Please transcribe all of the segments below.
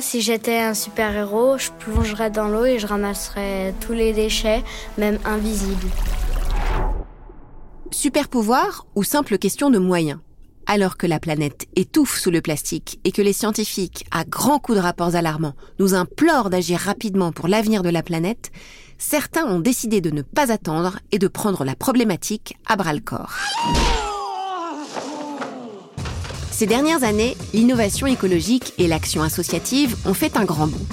Si j'étais un super-héros, je plongerais dans l'eau et je ramasserais tous les déchets, même invisibles. Super pouvoir ou simple question de moyens alors que la planète étouffe sous le plastique et que les scientifiques, à grands coups de rapports alarmants, nous implorent d'agir rapidement pour l'avenir de la planète, certains ont décidé de ne pas attendre et de prendre la problématique à bras le corps. Ces dernières années, l'innovation écologique et l'action associative ont fait un grand bond.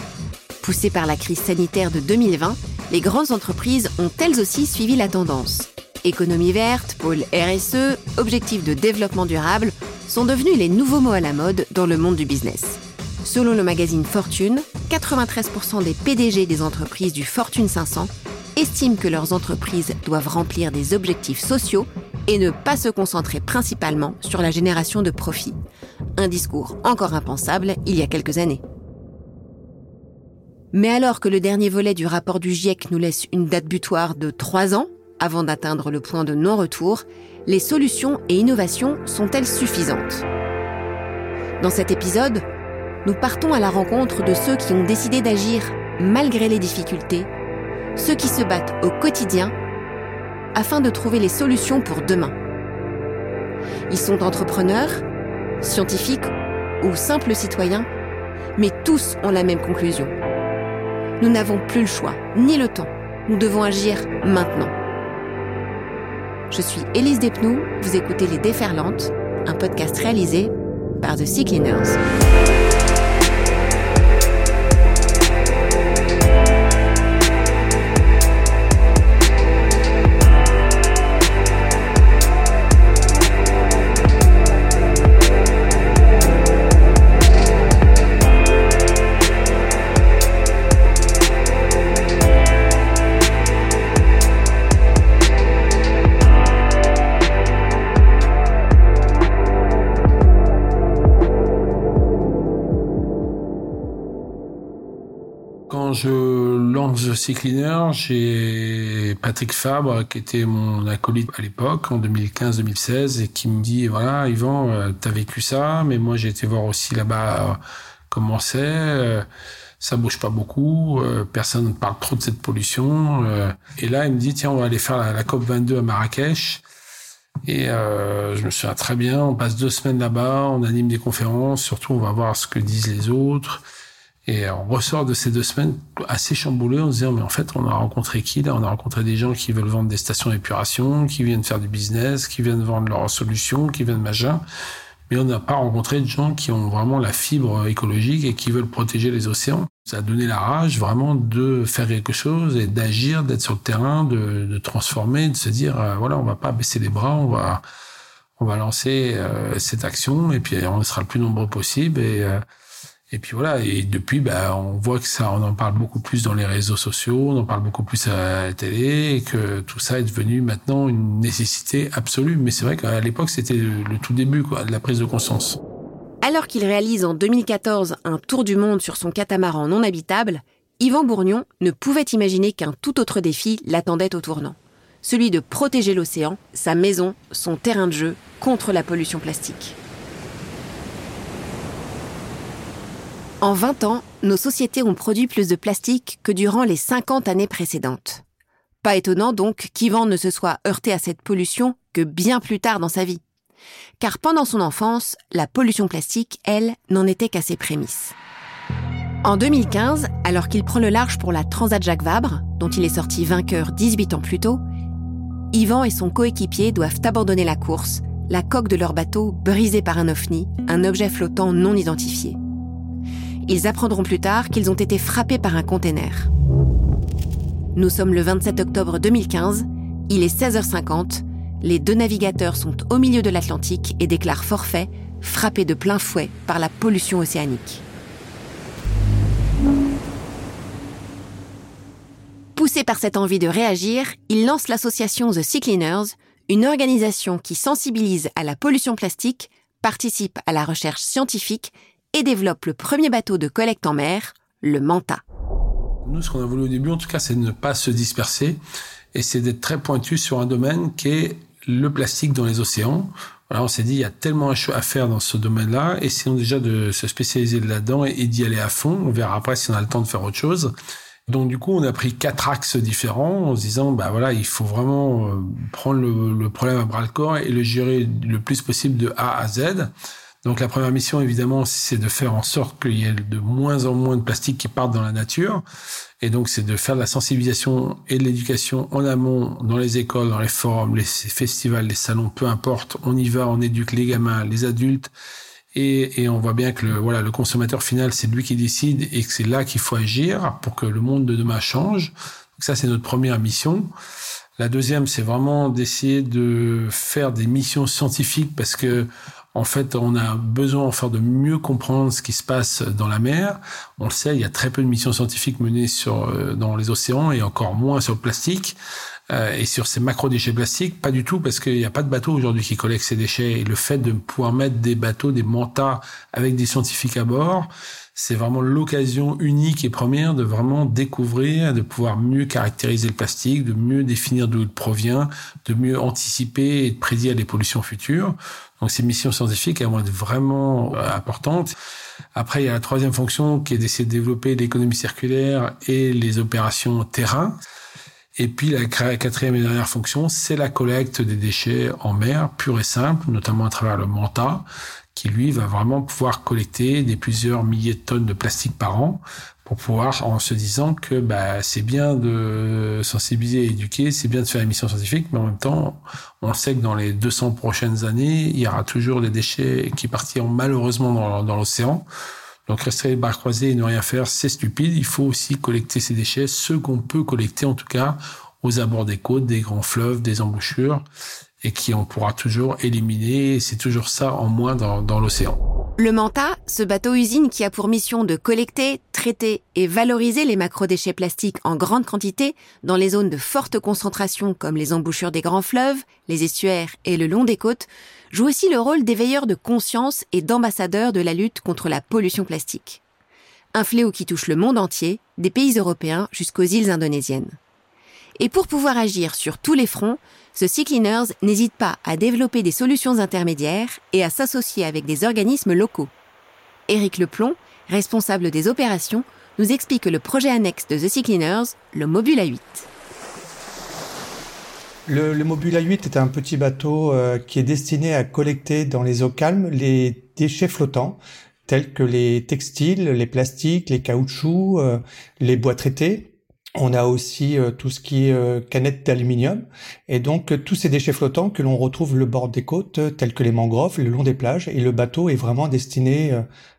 Poussées par la crise sanitaire de 2020, les grandes entreprises ont elles aussi suivi la tendance économie verte, pôle RSE, objectifs de développement durable sont devenus les nouveaux mots à la mode dans le monde du business. Selon le magazine Fortune, 93% des PDG des entreprises du Fortune 500 estiment que leurs entreprises doivent remplir des objectifs sociaux et ne pas se concentrer principalement sur la génération de profits. Un discours encore impensable il y a quelques années. Mais alors que le dernier volet du rapport du GIEC nous laisse une date butoir de 3 ans, avant d'atteindre le point de non-retour, les solutions et innovations sont-elles suffisantes? Dans cet épisode, nous partons à la rencontre de ceux qui ont décidé d'agir malgré les difficultés, ceux qui se battent au quotidien afin de trouver les solutions pour demain. Ils sont entrepreneurs, scientifiques ou simples citoyens, mais tous ont la même conclusion. Nous n'avons plus le choix, ni le temps. Nous devons agir maintenant. Je suis Élise Despnous, vous écoutez Les Déferlantes, un podcast réalisé par The Sea Cleaners. Sea Cleaner, j'ai Patrick Fabre, qui était mon acolyte à l'époque, en 2015-2016, et qui me dit, voilà, Yvan, euh, t'as vécu ça, mais moi j'ai été voir aussi là-bas euh, comment c'est, euh, ça bouge pas beaucoup, personne ne parle trop de cette pollution. et là, il me dit, tiens, on va aller faire la, COP 22 à Marrakech. Et je me souviens très bien, on passe deux semaines là-bas, on anime des conférences, surtout on va voir ce que disent les autres. Et on ressort de ces deux semaines assez chamboulé en se disant, mais en fait, on a rencontré qui là? On a rencontré des gens qui veulent vendre des stations d'épuration, qui viennent faire du business, qui viennent vendre leurs solutions, qui viennent machin. Mais on n'a pas rencontré de gens qui ont vraiment la fibre écologique et qui veulent protéger les océans. Ça a donné la rage vraiment de faire quelque chose et d'agir, d'être sur le terrain, de, de, transformer, de se dire, euh, voilà, on va pas baisser les bras, on va, on va lancer euh, cette action et puis on sera le plus nombreux possible et euh, et puis voilà, et depuis, bah, on voit que ça, on en parle beaucoup plus dans les réseaux sociaux, on en parle beaucoup plus à la télé, et que tout ça est devenu maintenant une nécessité absolue. Mais c'est vrai qu'à l'époque, c'était le, tout début de la prise de conscience. Alors qu'il réalise en 2014 un tour du monde sur son catamaran non habitable, Yvan Bourgnon ne pouvait imaginer qu'un tout autre défi l'attendait au tournant. Celui de protéger l'océan, sa maison, son terrain de jeu contre la pollution plastique. En 20 ans, nos sociétés ont produit plus de plastique que durant les 50 années précédentes. Pas étonnant donc qu'Yvan ne se soit heurté à cette pollution que bien plus tard dans sa vie. Car pendant son enfance, la pollution plastique, elle, n'en était qu'à ses prémices. En 2015, alors qu'il prend le large pour la Transat Jacques Vabre, dont il est sorti vainqueur 18 ans plus tôt, Yvan et son coéquipier doivent abandonner la course, la coque de leur bateau brisée par un ovni, un objet flottant non identifié. Ils apprendront plus tard qu'ils ont été frappés par un container. Nous sommes le 27 octobre 2015, il est 16h50, les deux navigateurs sont au milieu de l'Atlantique et déclarent forfait, frappés de plein fouet par la pollution océanique. Poussés par cette envie de réagir, ils lancent l'association The Sea Cleaners, une organisation qui sensibilise à la pollution plastique, participe à la recherche scientifique et développe le premier bateau de collecte en mer, le Manta. Nous, ce qu'on a voulu au début, en tout cas, c'est de ne pas se disperser et c'est d'être très pointu sur un domaine qui est le plastique dans les océans. on s'est dit, il y a tellement à faire dans ce domaine-là, essayons déjà de se spécialiser là-dedans et, d'y aller à fond. On verra après si on a le temps de faire autre chose. Donc du coup, on a pris quatre axes différents en se disant, bah voilà, il faut vraiment euh, prendre le problème à bras le corps et le gérer le plus possible de A à Z. Donc la première mission, évidemment, c'est de faire en sorte qu'il y ait de moins en moins de plastique qui partent dans la nature. Et donc c'est de faire de la sensibilisation et de l'éducation en amont, dans les écoles, dans les forums, les festivals, les salons, peu importe. On y va, on éduque les gamins, les adultes. Et, et on voit bien que le, voilà, le consommateur final, c'est lui qui décide et que c'est là qu'il faut agir pour que le monde de demain change. Donc ça, c'est notre première mission. La deuxième, c'est vraiment d'essayer de faire des missions scientifiques parce que en fait, on a besoin enfin de mieux comprendre ce qui se passe dans la mer. On le sait, il y a très peu de missions scientifiques menées sur euh, dans les océans et encore moins sur le plastique. Euh, et sur ces macro-déchets plastiques, pas du tout, parce qu'il n'y a pas de bateau aujourd'hui qui collecte ces déchets. Et le fait de pouvoir mettre des bateaux, des mantas avec des scientifiques à bord, c'est vraiment l'occasion unique et première de vraiment découvrir, de pouvoir mieux caractériser le plastique, de mieux définir d'où il provient, de mieux anticiper et de prédire les pollutions futures. Donc ces missions scientifiques, elles vont être vraiment euh, importantes. Après, il y a la troisième fonction qui est d'essayer de développer l'économie circulaire et les opérations terrain. Et puis la quatrième et dernière fonction, c'est la collecte des déchets en mer, pure et simple, notamment à travers le manta, qui lui va vraiment pouvoir collecter des plusieurs milliers de tonnes de plastique par an pour pouvoir, en se disant que bah, c'est bien de sensibiliser et éduquer, c'est bien de faire une mission scientifique, mais en même temps, on sait que dans les 200 prochaines années, il y aura toujours des déchets qui partiront malheureusement dans, l'océan. Donc rester les bras croisés et ne rien faire, c'est stupide. Il faut aussi collecter ces déchets, ceux qu'on peut collecter en tout cas aux abords des côtes, des grands fleuves, des embouchures, et qui on pourra toujours éliminer. C'est toujours ça en moins dans, dans l'océan. Le Manta, ce bateau-usine qui a pour mission de collecter, traiter et valoriser les macro-déchets plastiques en grande quantité dans les zones de forte concentration comme les embouchures des grands fleuves, les estuaires et le long des côtes, joue aussi le rôle d'éveilleur de conscience et d'ambassadeur de la lutte contre la pollution plastique. Un fléau qui touche le monde entier, des pays européens jusqu'aux îles indonésiennes. Et pour pouvoir agir sur tous les fronts, ce Sea Cleaners n'hésite pas à développer des solutions intermédiaires et à s'associer avec des organismes locaux. Éric Leplon, responsable des opérations, nous explique le projet annexe de The Sea Cleaners, le Mobula 8. Le, le, Mobula 8 est un petit bateau euh, qui est destiné à collecter dans les eaux calmes les déchets flottants tels que les textiles, les plastiques, les caoutchoucs, euh, les bois traités, on a aussi euh, tout ce qui est euh, canettes d'aluminium et donc euh, tous ces déchets flottants que l'on retrouve le bord des côtes tels que les mangroves, le long des plages et le bateau est vraiment destiné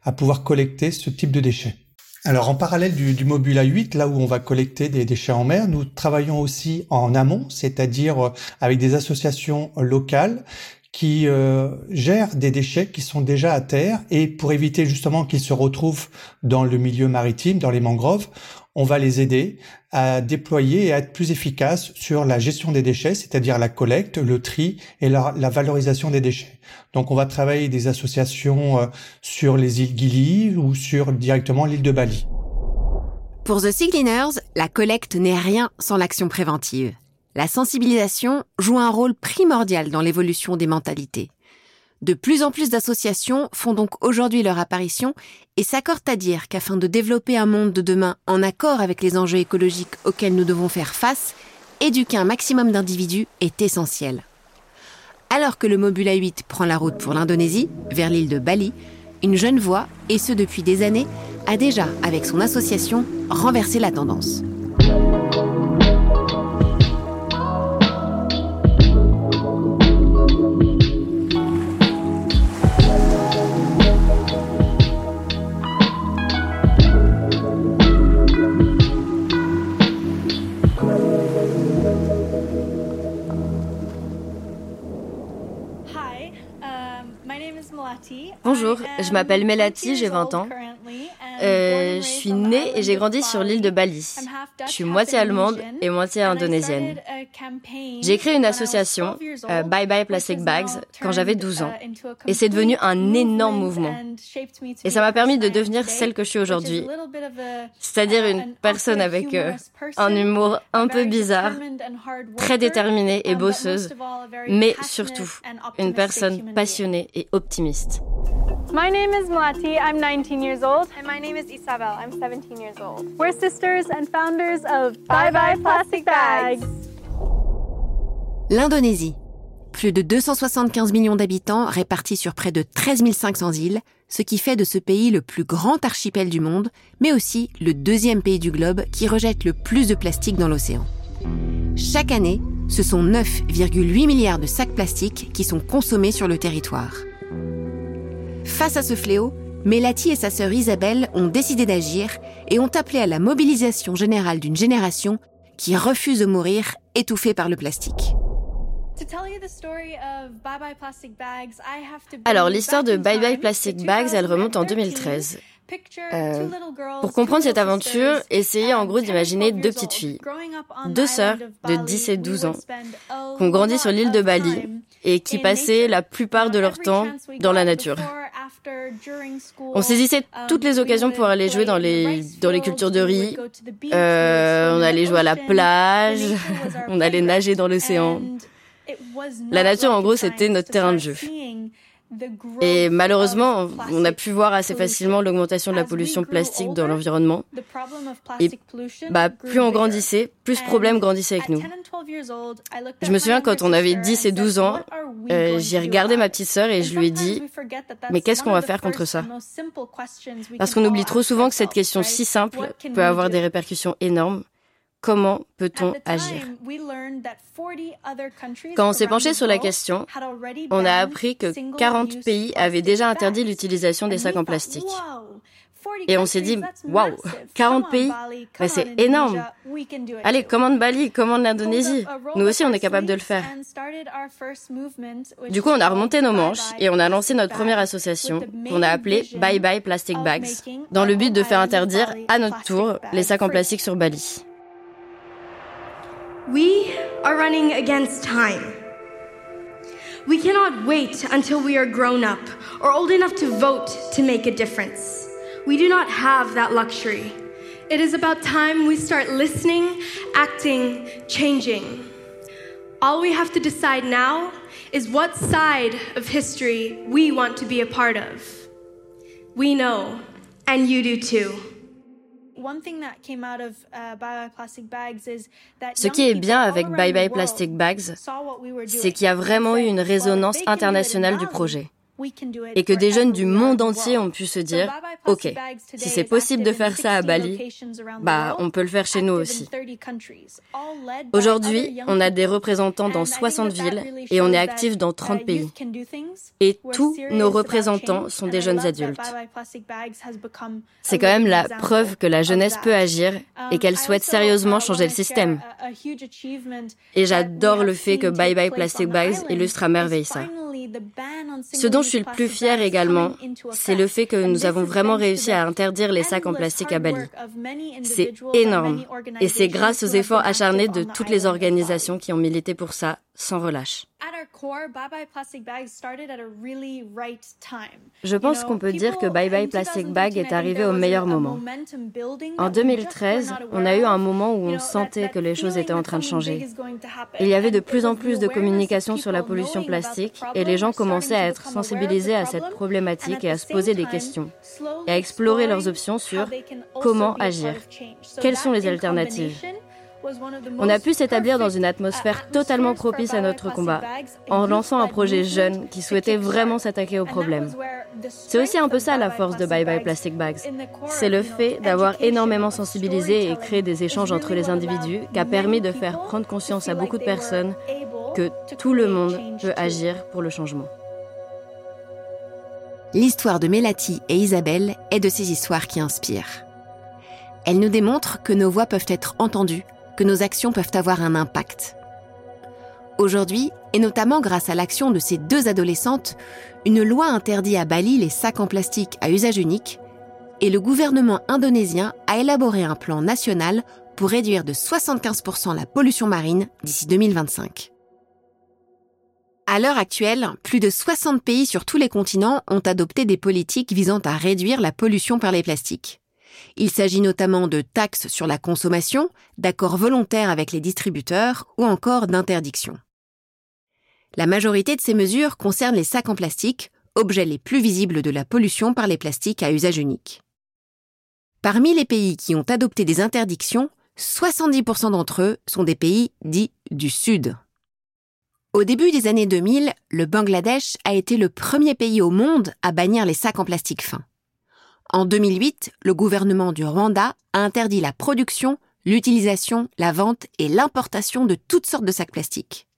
à pouvoir collecter ce type de déchets. Alors en parallèle du, du Mobula 8, là où on va collecter des déchets en mer, nous travaillons aussi en amont, c'est-à-dire avec des associations locales qui gèrent des déchets qui sont déjà à terre et pour éviter justement qu'ils se retrouvent dans le milieu maritime, dans les mangroves, on va les aider à déployer et à être plus efficaces sur la gestion des déchets, c'est-à-dire la collecte, le tri et la, valorisation des déchets. Donc on va travailler des associations euh, sur les îles Gili ou sur directement l'île de Bali. Pour The Sea Cleaners, la collecte n'est rien sans l'action préventive. La sensibilisation joue un rôle primordial dans l'évolution des mentalités. De plus en plus d'associations font donc aujourd'hui leur apparition et s'accordent à dire qu'afin de développer un monde de demain en accord avec les enjeux écologiques auxquels nous devons faire face, éduquer un maximum d'individus est essentiel. Alors que le Mobula 8 prend la route pour l'Indonésie, vers l'île de Bali, une jeune voix, et ce depuis des années, a déjà, avec son association, renversé la tendance. Bonjour, je m'appelle Melati, j'ai 20 ans. Euh, je suis née et j'ai grandi sur l'île de Bali. Je suis moitié allemande et moitié indonésienne. J'ai créé une association, euh, Bye Bye Plastic Bags, quand j'avais 12 ans. Et c'est devenu un énorme mouvement. Et ça m'a permis de devenir celle que je suis aujourd'hui. C'est-à-dire une personne avec euh, un humour un peu bizarre, très déterminée et bosseuse, mais surtout une personne passionnée et optimiste. My name is Mlati. I'm 19 years old. And my name is Isabel. I'm 17 years old. We're sisters and founders of Bye Bye Plastic Bags. L'Indonésie. Plus de 275 millions d'habitants répartis sur près de 13 500 îles, ce qui fait de ce pays le plus grand archipel du monde, mais aussi le deuxième pays du globe qui rejette le plus de plastique dans l'océan. Chaque année, ce sont 9,8 milliards de sacs plastiques qui sont consommés sur le territoire. Face à ce fléau, Melati et sa sœur Isabelle ont décidé d'agir et ont appelé à la mobilisation générale d'une génération qui refuse de mourir étouffée par le plastique. Alors, l'histoire de Bye Bye Plastic Bags, elle remonte en 2013. Euh, pour comprendre cette aventure, essayez en gros d'imaginer deux petites filles, deux sœurs de 10 et 12 ans, qui ont grandi sur l'île de Bali et qui passaient la plupart de leur temps dans la nature. On saisissait toutes les occasions pour aller jouer dans les, dans les cultures de riz. Euh, on allait jouer à la plage, on allait nager dans l'océan. La nature, en gros, c'était notre terrain de jeu. Et malheureusement, on a pu voir assez facilement l'augmentation de la pollution plastique dans l'environnement. Et bah, plus on grandissait, plus ce problème grandissait avec nous. Je me souviens quand on avait 10 et 12 ans, euh, j'ai regardé ma petite sœur et je lui ai dit, mais qu'est-ce qu'on va faire contre ça? Parce qu'on oublie trop souvent que cette question si simple peut avoir des répercussions énormes. Comment peut-on agir Quand on s'est penché sur la question, on a appris que 40 pays avaient déjà interdit l'utilisation des sacs en plastique. Et on s'est dit, waouh, 40 pays, c'est énorme. Allez, commande Bali, commande l'Indonésie. Nous aussi, on est capable de le faire. Du coup, on a remonté nos manches et on a lancé notre première association qu'on a appelée Bye Bye Plastic Bags, dans le but de faire interdire à notre tour les sacs en plastique sur Bali. We are running against time. We cannot wait until we are grown up or old enough to vote to make a difference. We do not have that luxury. It is about time we start listening, acting, changing. All we have to decide now is what side of history we want to be a part of. We know, and you do too. Ce qui est bien avec Bye Bye Plastic Bags, c'est qu'il y a vraiment eu une résonance internationale du projet et que des jeunes du monde entier ont pu se dire, OK, si c'est possible de faire ça à Bali, bah, on peut le faire chez nous aussi. Aujourd'hui, on a des représentants dans 60 villes et on est actif dans 30 pays. Et tous nos représentants sont des jeunes adultes. C'est quand même la preuve que la jeunesse peut agir et qu'elle souhaite sérieusement changer le système. Et j'adore le fait que Bye Bye Plastic Bags illustre à merveille ça. Ce dont je suis le plus fier également, c'est le fait que nous avons vraiment réussi à interdire les sacs en plastique à Bali. C'est énorme. Et c'est grâce aux efforts acharnés de toutes les organisations qui ont milité pour ça sans relâche. Je pense qu'on peut dire que Bye Bye Plastic Bag est arrivé au meilleur moment. En 2013, on a eu un moment où on sentait que les choses étaient en train de changer. Il y avait de plus en plus de communication sur la pollution plastique et les gens commençaient à être sensibilisés à cette problématique et à se poser des questions et à explorer leurs options sur comment agir, quelles sont les alternatives? On a pu s'établir dans une atmosphère totalement propice à notre combat, en lançant un projet jeune qui souhaitait vraiment s'attaquer au problème. C'est aussi un peu ça la force de Bye Bye Plastic Bags. C'est le fait d'avoir énormément sensibilisé et créé des échanges entre les individus qui a permis de faire prendre conscience à beaucoup de personnes que tout le monde peut agir pour le changement. L'histoire de Melati et Isabelle est de ces histoires qui inspirent. Elle nous démontre que nos voix peuvent être entendues que nos actions peuvent avoir un impact. Aujourd'hui, et notamment grâce à l'action de ces deux adolescentes, une loi interdit à Bali les sacs en plastique à usage unique et le gouvernement indonésien a élaboré un plan national pour réduire de 75% la pollution marine d'ici 2025. À l'heure actuelle, plus de 60 pays sur tous les continents ont adopté des politiques visant à réduire la pollution par les plastiques. Il s'agit notamment de taxes sur la consommation, d'accords volontaires avec les distributeurs ou encore d'interdictions. La majorité de ces mesures concernent les sacs en plastique, objets les plus visibles de la pollution par les plastiques à usage unique. Parmi les pays qui ont adopté des interdictions, 70% d'entre eux sont des pays dits du Sud. Au début des années 2000, le Bangladesh a été le premier pays au monde à bannir les sacs en plastique fin. En 2008, le gouvernement du Rwanda a interdit la production, l'utilisation, la vente et l'importation de toutes sortes de sacs plastiques.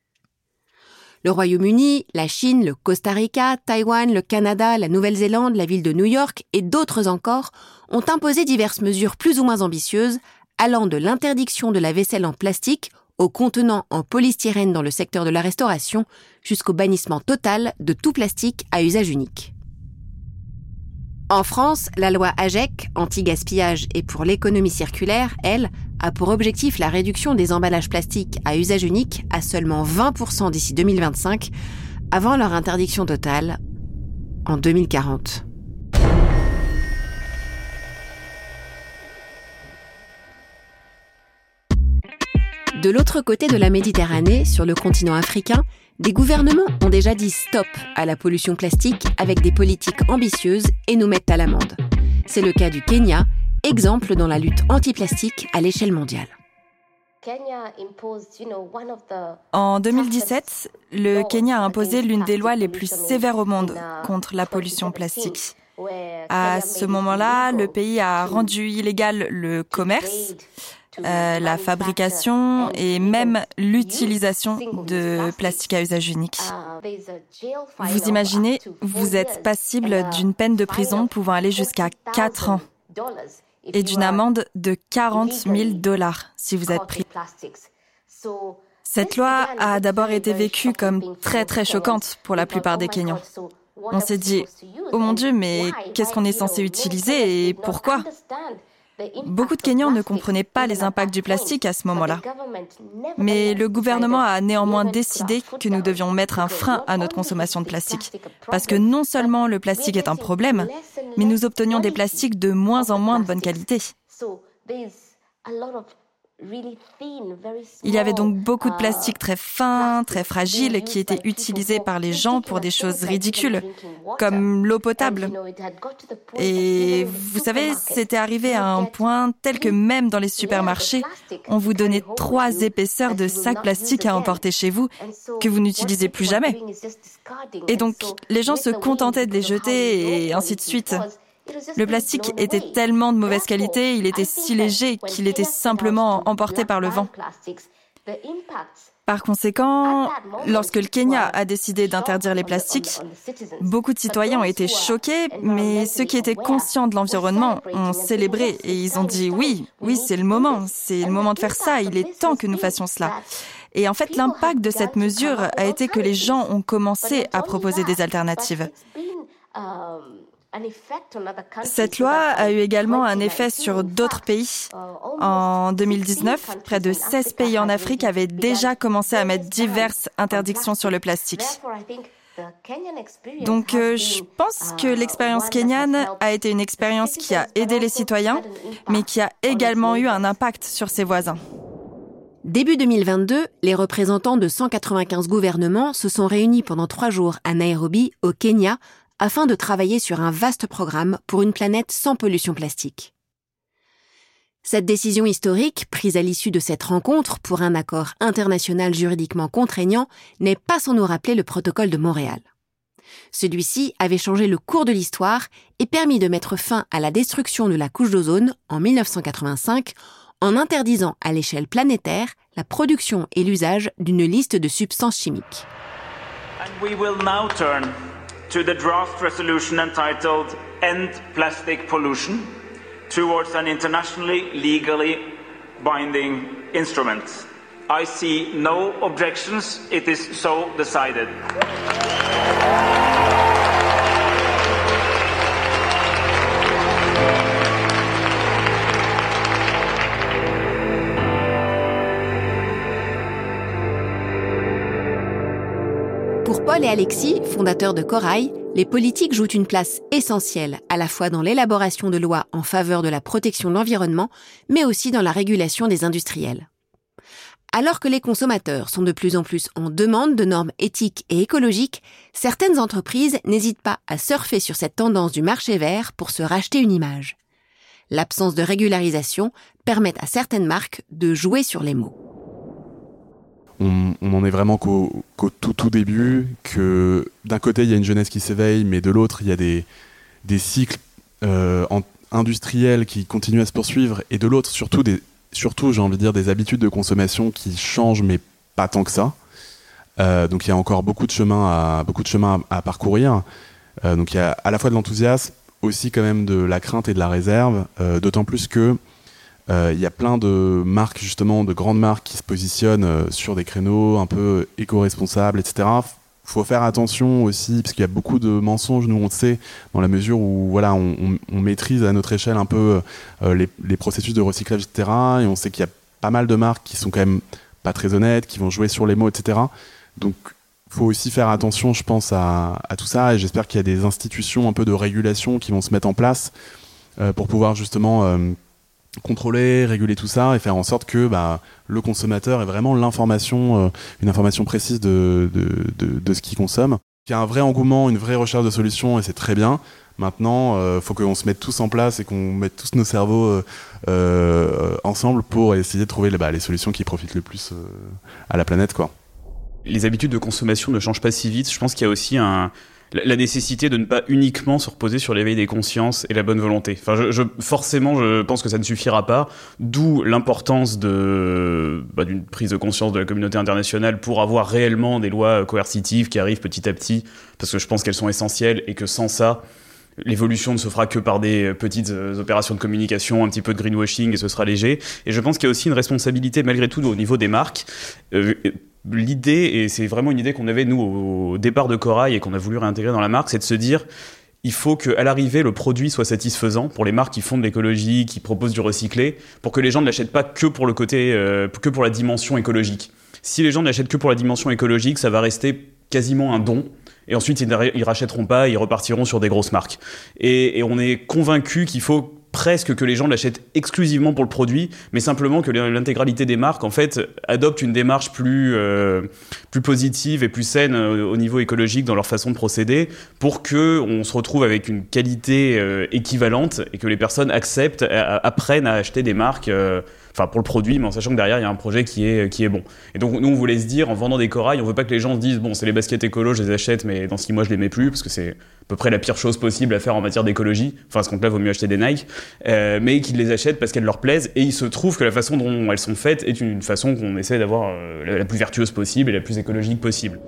Le Royaume-Uni, la Chine, le Costa Rica, Taïwan, le Canada, la Nouvelle-Zélande, la ville de New York et d'autres encore ont imposé diverses mesures plus ou moins ambitieuses allant de l'interdiction de la vaisselle en plastique au contenant en polystyrène dans le secteur de la restauration jusqu'au bannissement total de tout plastique à usage unique. En France, la loi AGEC, anti-gaspillage et pour l'économie circulaire, elle, a pour objectif la réduction des emballages plastiques à usage unique à seulement 20% d'ici 2025, avant leur interdiction totale en 2040. De l'autre côté de la Méditerranée, sur le continent africain, des gouvernements ont déjà dit stop à la pollution plastique avec des politiques ambitieuses et nous mettent à l'amende. C'est le cas du Kenya, exemple dans la lutte anti-plastique à l'échelle mondiale. En 2017, le Kenya a imposé l'une des lois les plus sévères au monde contre la pollution plastique. À ce moment-là, le pays a rendu illégal le commerce, euh, la fabrication et même l'utilisation de plastique à usage unique. Vous imaginez, vous êtes passible d'une peine de prison pouvant aller jusqu'à 4 ans et d'une amende de 40 000 dollars si vous êtes pris. Cette loi a d'abord été vécue comme très très choquante pour la plupart des Kenyans. On s'est dit, oh mon Dieu, mais qu'est-ce qu'on est censé utiliser et pourquoi? Beaucoup de Kenyans ne comprenaient pas les impacts du plastique à ce moment-là. Mais le gouvernement a néanmoins décidé que nous devions mettre un frein à notre consommation de plastique. Parce que non seulement le plastique est un problème, mais nous obtenions des plastiques de moins en moins de bonne qualité. Il y avait donc beaucoup de plastique très fin, très fragile, qui était utilisé par les gens pour des choses ridicules, comme l'eau potable. Et vous savez, c'était arrivé à un point tel que même dans les supermarchés, on vous donnait trois épaisseurs de sacs plastiques à emporter chez vous que vous n'utilisez plus jamais. Et donc, les gens se contentaient de les jeter et ainsi de suite. Le plastique était tellement de mauvaise qualité, il était si léger qu'il était simplement emporté par le vent. Par conséquent, lorsque le Kenya a décidé d'interdire les plastiques, beaucoup de citoyens ont été choqués, mais ceux qui étaient conscients de l'environnement ont célébré et ils ont dit oui, oui, c'est le moment, c'est le moment de faire ça, il est temps que nous fassions cela. Et en fait, l'impact de cette mesure a été que les gens ont commencé à proposer des alternatives. Cette loi a eu également un effet sur d'autres pays. En 2019, près de 16 pays en Afrique avaient déjà commencé à mettre diverses interdictions sur le plastique. Donc euh, je pense que l'expérience kenyane a été une expérience qui a aidé les citoyens, mais qui a également eu un impact sur ses voisins. Début 2022, les représentants de 195 gouvernements se sont réunis pendant trois jours à Nairobi, au Kenya, afin de travailler sur un vaste programme pour une planète sans pollution plastique. Cette décision historique, prise à l'issue de cette rencontre pour un accord international juridiquement contraignant, n'est pas sans nous rappeler le protocole de Montréal. Celui-ci avait changé le cours de l'histoire et permis de mettre fin à la destruction de la couche d'ozone en 1985 en interdisant à l'échelle planétaire la production et l'usage d'une liste de substances chimiques. To the draft resolution entitled End Plastic Pollution towards an internationally legally binding instrument. I see no objections. It is so decided. Paul et Alexis, fondateurs de Corail, les politiques jouent une place essentielle à la fois dans l'élaboration de lois en faveur de la protection de l'environnement, mais aussi dans la régulation des industriels. Alors que les consommateurs sont de plus en plus en demande de normes éthiques et écologiques, certaines entreprises n'hésitent pas à surfer sur cette tendance du marché vert pour se racheter une image. L'absence de régularisation permet à certaines marques de jouer sur les mots on, en est vraiment qu'au tout début, que d'un côté il y a une jeunesse qui s'éveille, mais de l'autre il y a des, cycles euh, industriels qui continuent à se poursuivre, et de l'autre surtout, j'ai envie de dire des habitudes de consommation qui changent, mais pas tant que ça. Euh, donc il y a encore beaucoup de chemin à, parcourir. Euh, donc il y a à la fois de l'enthousiasme, aussi quand même de la crainte et de la réserve, d'autant plus que il y a plein de marques, justement, de grandes marques qui se positionnent euh, sur des créneaux un peu éco-responsables, etc. Faut faire attention aussi, parce qu'il y a beaucoup de mensonges, nous on le sait, dans la mesure où voilà, on, maîtrise à notre échelle un peu euh, les, les, processus de recyclage, etc. Et on sait qu'il y a pas mal de marques qui sont quand même pas très honnêtes, qui vont jouer sur les mots, etc. Donc faut aussi faire attention, je pense, à tout ça. Et j'espère qu'il y a des institutions un peu de régulation qui vont se mettre en place pour pouvoir justement contrôler, réguler tout ça et faire en sorte que bah, le consommateur ait vraiment l'information, euh, une information précise de, de, de, ce qu'il consomme. Il y a un vrai engouement, une vraie recherche de solutions et c'est très bien. Maintenant, il euh, faut qu'on se mette tous en place et qu'on mette tous nos cerveaux euh, ensemble pour essayer de trouver bah, les solutions qui profitent le plus à la planète. Quoi. Les habitudes de consommation ne changent pas si vite. Je pense qu'il y a aussi un, la nécessité de ne pas uniquement se reposer sur l'éveil des consciences et la bonne volonté. Enfin, je, forcément, je pense que ça ne suffira pas. D'où l'importance bah, d'une prise de conscience de la communauté internationale pour avoir réellement des lois coercitives qui arrivent petit à petit, parce que je pense qu'elles sont essentielles et que sans ça, l'évolution ne se fera que par des petites euh, opérations de communication, un petit peu de greenwashing et ce sera léger. Et je pense qu'il y a aussi une responsabilité malgré tout au niveau des marques. Euh, l'idée, et c'est vraiment une idée qu'on avait nous au départ de Corail et qu'on a voulu réintégrer dans la marque, c'est de se dire il faut qu'à l'arrivée, le produit soit satisfaisant pour les marques qui font de l'écologie, qui proposent du recyclé, pour que les gens ne l'achètent pas que pour le côté, euh, que pour la dimension écologique. Si les gens ne l'achètent que pour la dimension écologique, ça va rester quasiment un don. Et ensuite, ils ne rachèteront pas, ils repartiront sur des grosses marques. Et, et on est convaincu qu'il faut presque que les gens l'achètent exclusivement pour le produit, mais simplement que l'intégralité des marques en fait adoptent une démarche plus euh, positive et plus saine euh, au niveau écologique dans leur façon de procéder, pour que on se retrouve avec une qualité euh, équivalente et que les personnes acceptent, apprennent à acheter des marques enfin pour le produit, mais en sachant que derrière il y a un projet qui est, qui est bon. Et donc nous on voulait se dire, en vendant des corails, on veut pas que les gens se disent, bon c'est les baskets écolo, je les achète, mais dans six mois je les mets plus, parce que c'est à peu près la pire chose possible à faire en matière d'écologie. Enfin, à ce compte-là, vaut mieux acheter des Nike, euh, mais qu'ils les achètent parce qu'elles leur plaisent. Et il se trouve que la façon dont elles sont faites est une façon qu'on essaie d'avoir euh, la plus vertueuse possible et la plus écologique possible.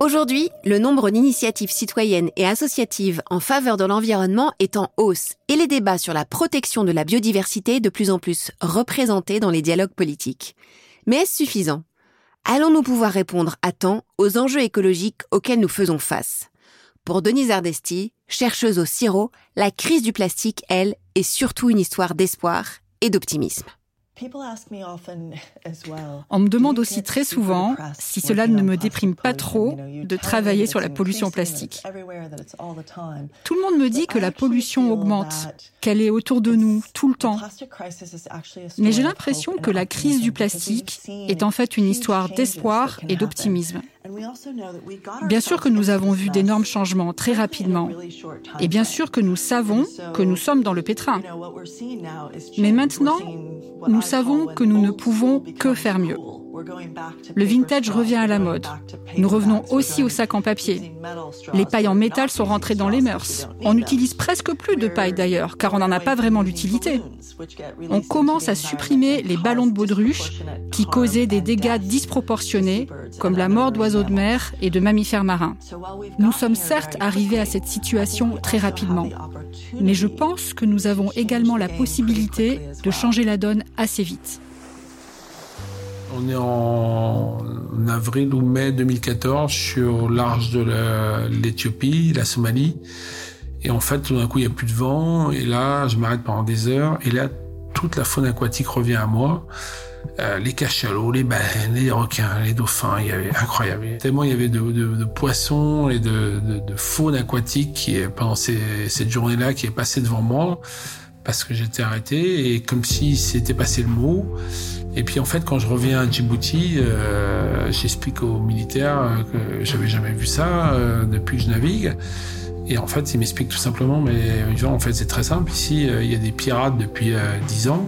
Aujourd'hui, le nombre d'initiatives citoyennes et associatives en faveur de l'environnement est en hausse et les débats sur la protection de la biodiversité de plus en plus représentés dans les dialogues politiques. Mais est-ce suffisant? Allons-nous pouvoir répondre à temps aux enjeux écologiques auxquels nous faisons face? Pour Denise Ardesti, chercheuse au CIRO, la crise du plastique, elle, est surtout une histoire d'espoir et d'optimisme. On me demande aussi très souvent si cela ne me déprime pas trop de travailler sur la pollution plastique. Tout le monde me dit que la pollution augmente, qu'elle est autour de nous tout le temps. Mais j'ai l'impression que la crise du plastique est en fait une histoire d'espoir et d'optimisme. Bien sûr que nous avons vu d'énormes changements très rapidement. Et bien sûr que nous savons que nous sommes dans le pétrin. Mais maintenant, nous savons que nous ne pouvons que faire mieux. Le vintage revient à la mode. Nous revenons aussi aux sacs en papier. Les pailles en métal sont rentrées dans les mœurs. On n'utilise presque plus de paille d'ailleurs, car on n'en a pas vraiment d'utilité. On commence à supprimer les ballons de baudruche qui causaient des dégâts disproportionnés, comme la mort d'oiseaux de mer et de mammifères marins. Nous sommes certes arrivés à cette situation très rapidement, mais je pense que nous avons également la possibilité de changer la donne assez vite. On est en avril ou mai 2014 sur l'arche de l'Éthiopie, la, Somalie. Et en fait, tout d'un coup, il n'y a plus de vent. Et là, je m'arrête pendant des heures. Et là, toute la faune aquatique revient à moi. Euh, les cachalots, les baleines, les requins, les dauphins, il y avait incroyable. Tellement il y avait de, poissons et de, faune aquatique qui, pendant cette journée-là, qui est passée devant moi parce que j'étais arrêté et comme si c'était passé le mot. Et puis en fait, quand je reviens à Djibouti, euh, j'explique aux militaires que j'avais jamais vu ça euh, depuis que je navigue. Et en fait, ils m'expliquent tout simplement, mais en fait, c'est très simple. Ici, euh, il y a des pirates depuis euh, 10 ans.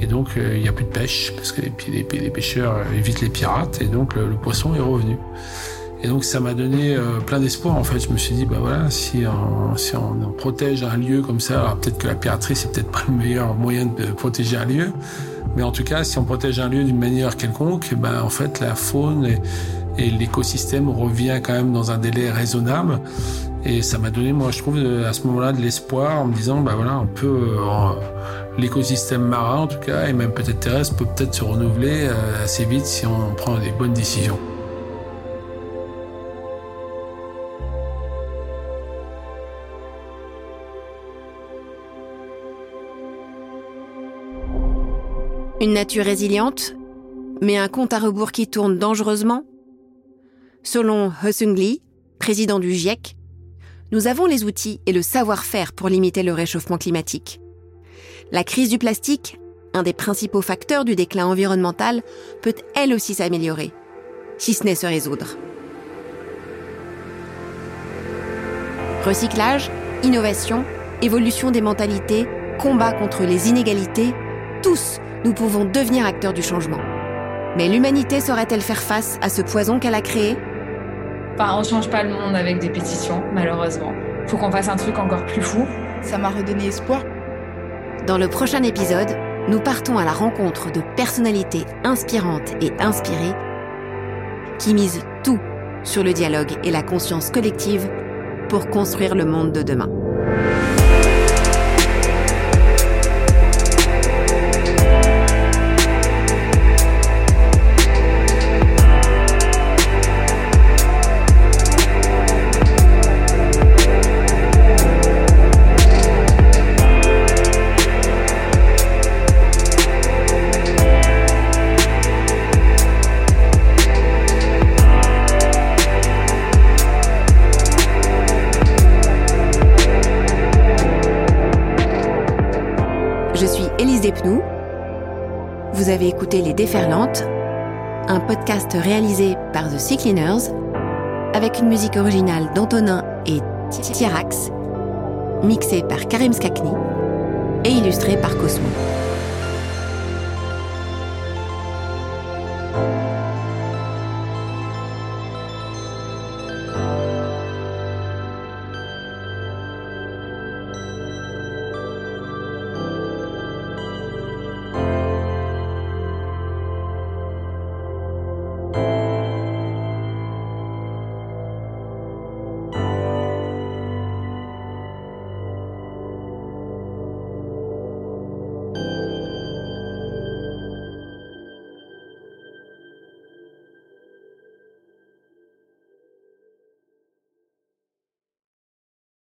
Et donc, euh, il n'y a plus de pêche, parce que les, pêcheurs euh, évitent les pirates, et donc le, poisson est revenu. Et donc, ça m'a donné euh, plein d'espoir, en fait. Je me suis dit, bah voilà, si on, si on, protège un lieu comme ça, alors peut-être que la piraterie, c'est peut-être pas le meilleur moyen de protéger un lieu, mais en tout cas, si on protège un lieu d'une manière quelconque, ben, en fait, la faune et, l'écosystème revient quand même dans un délai raisonnable. Et ça m'a donné, moi, je trouve, à ce moment-là, de l'espoir en me disant, bah voilà, on peut, l'écosystème marin en tout cas, et même peut-être terrestre, peut peut-être se renouveler euh, assez vite si on prend des bonnes décisions. Une nature résiliente, mais un compte à rebours qui tourne dangereusement Selon Husung Lee, président du GIEC, nous avons les outils et le savoir-faire pour limiter le réchauffement climatique. La crise du plastique, un des principaux facteurs du déclin environnemental, peut elle aussi s'améliorer, si ce n'est se résoudre. Recyclage, innovation, évolution des mentalités, combat contre les inégalités, tous, nous pouvons devenir acteurs du changement. Mais l'humanité saurait-elle faire face à ce poison qu'elle a créé? Enfin, on change pas le monde avec des pétitions, malheureusement. Faut qu'on fasse un truc encore plus fou. Ça m'a redonné espoir dans le prochain épisode, nous partons à la rencontre de personnalités inspirantes et inspirées qui misent tout sur le dialogue et la conscience collective pour construire le monde de demain. Vous avez écouté Les Déferlantes, un podcast réalisé par The Sea Cleaners, avec une musique originale d'Antonin et Tiarax, mixée par Karim Skakni et illustrée par Cosmo.